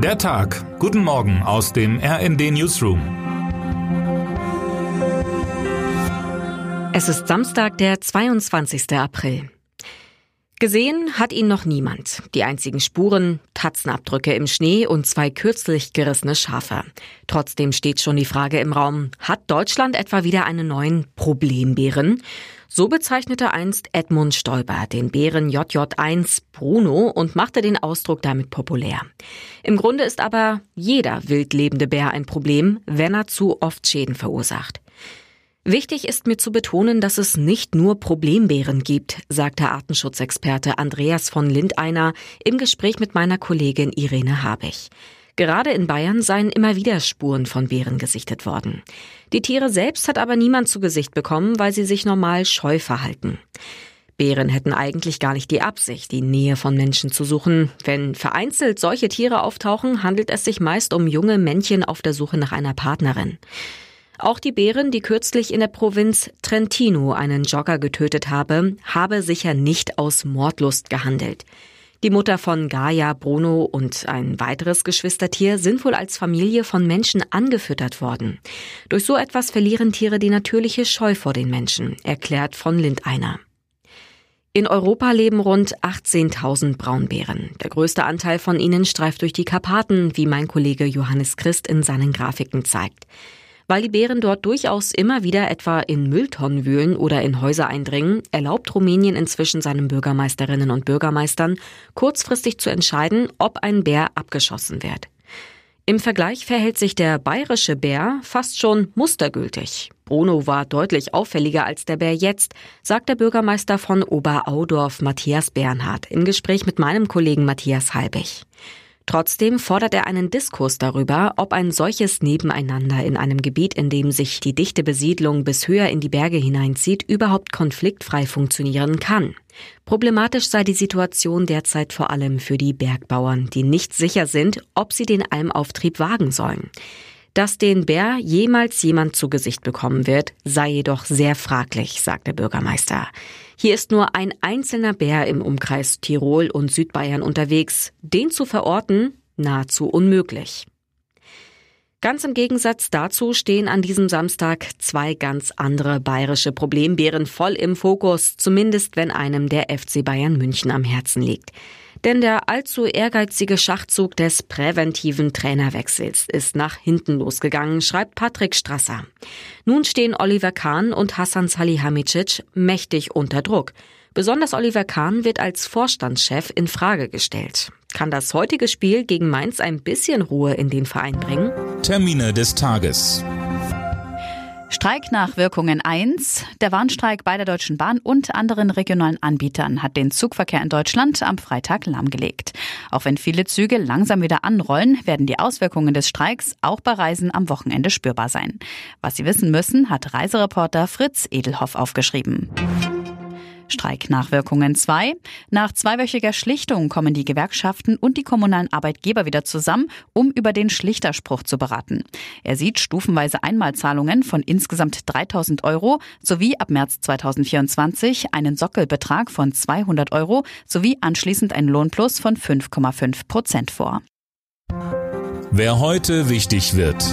Der Tag. Guten Morgen aus dem RND Newsroom. Es ist Samstag, der 22. April. Gesehen hat ihn noch niemand. Die einzigen Spuren, Tatzenabdrücke im Schnee und zwei kürzlich gerissene Schafe. Trotzdem steht schon die Frage im Raum, hat Deutschland etwa wieder einen neuen Problembären? So bezeichnete einst Edmund Stoiber den Bären JJ1 Bruno und machte den Ausdruck damit populär. Im Grunde ist aber jeder wildlebende Bär ein Problem, wenn er zu oft Schäden verursacht. Wichtig ist mir zu betonen, dass es nicht nur Problembären gibt, sagte Artenschutzexperte Andreas von Lindeiner im Gespräch mit meiner Kollegin Irene Habich. Gerade in Bayern seien immer wieder Spuren von Bären gesichtet worden. Die Tiere selbst hat aber niemand zu Gesicht bekommen, weil sie sich normal scheu verhalten. Bären hätten eigentlich gar nicht die Absicht, die Nähe von Menschen zu suchen. Wenn vereinzelt solche Tiere auftauchen, handelt es sich meist um junge Männchen auf der Suche nach einer Partnerin. Auch die Bären, die kürzlich in der Provinz Trentino einen Jogger getötet habe, habe sicher nicht aus Mordlust gehandelt. Die Mutter von Gaia, Bruno und ein weiteres Geschwistertier sind wohl als Familie von Menschen angefüttert worden. Durch so etwas verlieren Tiere die natürliche Scheu vor den Menschen, erklärt von Lindeiner. In Europa leben rund 18.000 Braunbären. Der größte Anteil von ihnen streift durch die Karpaten, wie mein Kollege Johannes Christ in seinen Grafiken zeigt. Weil die Bären dort durchaus immer wieder etwa in Mülltonnen wühlen oder in Häuser eindringen, erlaubt Rumänien inzwischen seinen Bürgermeisterinnen und Bürgermeistern, kurzfristig zu entscheiden, ob ein Bär abgeschossen wird. Im Vergleich verhält sich der bayerische Bär fast schon mustergültig. Bruno war deutlich auffälliger als der Bär jetzt, sagt der Bürgermeister von Oberaudorf Matthias Bernhard im Gespräch mit meinem Kollegen Matthias Halbig. Trotzdem fordert er einen Diskurs darüber, ob ein solches Nebeneinander in einem Gebiet, in dem sich die dichte Besiedlung bis höher in die Berge hineinzieht, überhaupt konfliktfrei funktionieren kann. Problematisch sei die Situation derzeit vor allem für die Bergbauern, die nicht sicher sind, ob sie den Almauftrieb wagen sollen. Dass den Bär jemals jemand zu Gesicht bekommen wird, sei jedoch sehr fraglich, sagt der Bürgermeister. Hier ist nur ein einzelner Bär im Umkreis Tirol und Südbayern unterwegs. Den zu verorten, nahezu unmöglich. Ganz im Gegensatz dazu stehen an diesem Samstag zwei ganz andere bayerische Problembären voll im Fokus, zumindest wenn einem der FC Bayern München am Herzen liegt. Denn der allzu ehrgeizige Schachzug des präventiven Trainerwechsels ist nach hinten losgegangen, schreibt Patrick Strasser. Nun stehen Oliver Kahn und Hassan Salihamidzic mächtig unter Druck. Besonders Oliver Kahn wird als Vorstandschef in Frage gestellt. Kann das heutige Spiel gegen Mainz ein bisschen Ruhe in den Verein bringen? Termine des Tages. Streiknachwirkungen 1. Der Warnstreik bei der Deutschen Bahn und anderen regionalen Anbietern hat den Zugverkehr in Deutschland am Freitag lahmgelegt. Auch wenn viele Züge langsam wieder anrollen, werden die Auswirkungen des Streiks auch bei Reisen am Wochenende spürbar sein. Was Sie wissen müssen, hat Reisereporter Fritz Edelhoff aufgeschrieben. Streiknachwirkungen 2. Nach zweiwöchiger Schlichtung kommen die Gewerkschaften und die kommunalen Arbeitgeber wieder zusammen, um über den Schlichterspruch zu beraten. Er sieht stufenweise Einmalzahlungen von insgesamt 3000 Euro sowie ab März 2024 einen Sockelbetrag von 200 Euro sowie anschließend einen Lohnplus von 5,5 Prozent vor. Wer heute wichtig wird.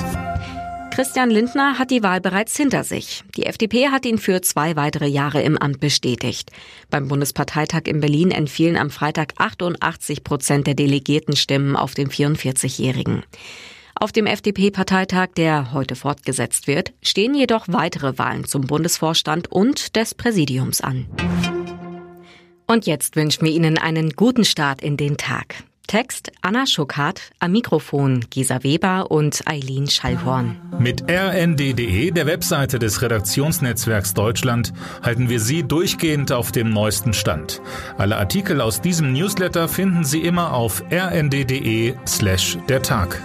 Christian Lindner hat die Wahl bereits hinter sich. Die FDP hat ihn für zwei weitere Jahre im Amt bestätigt. Beim Bundesparteitag in Berlin entfielen am Freitag 88 Prozent der Delegiertenstimmen auf den 44-Jährigen. Auf dem FDP-Parteitag, der heute fortgesetzt wird, stehen jedoch weitere Wahlen zum Bundesvorstand und des Präsidiums an. Und jetzt wünschen wir Ihnen einen guten Start in den Tag. Text Anna Schuckert, am Mikrofon Gesa Weber und Eileen Schallhorn. Mit rnd.de, der Webseite des Redaktionsnetzwerks Deutschland, halten wir Sie durchgehend auf dem neuesten Stand. Alle Artikel aus diesem Newsletter finden Sie immer auf rnd.de slash der Tag.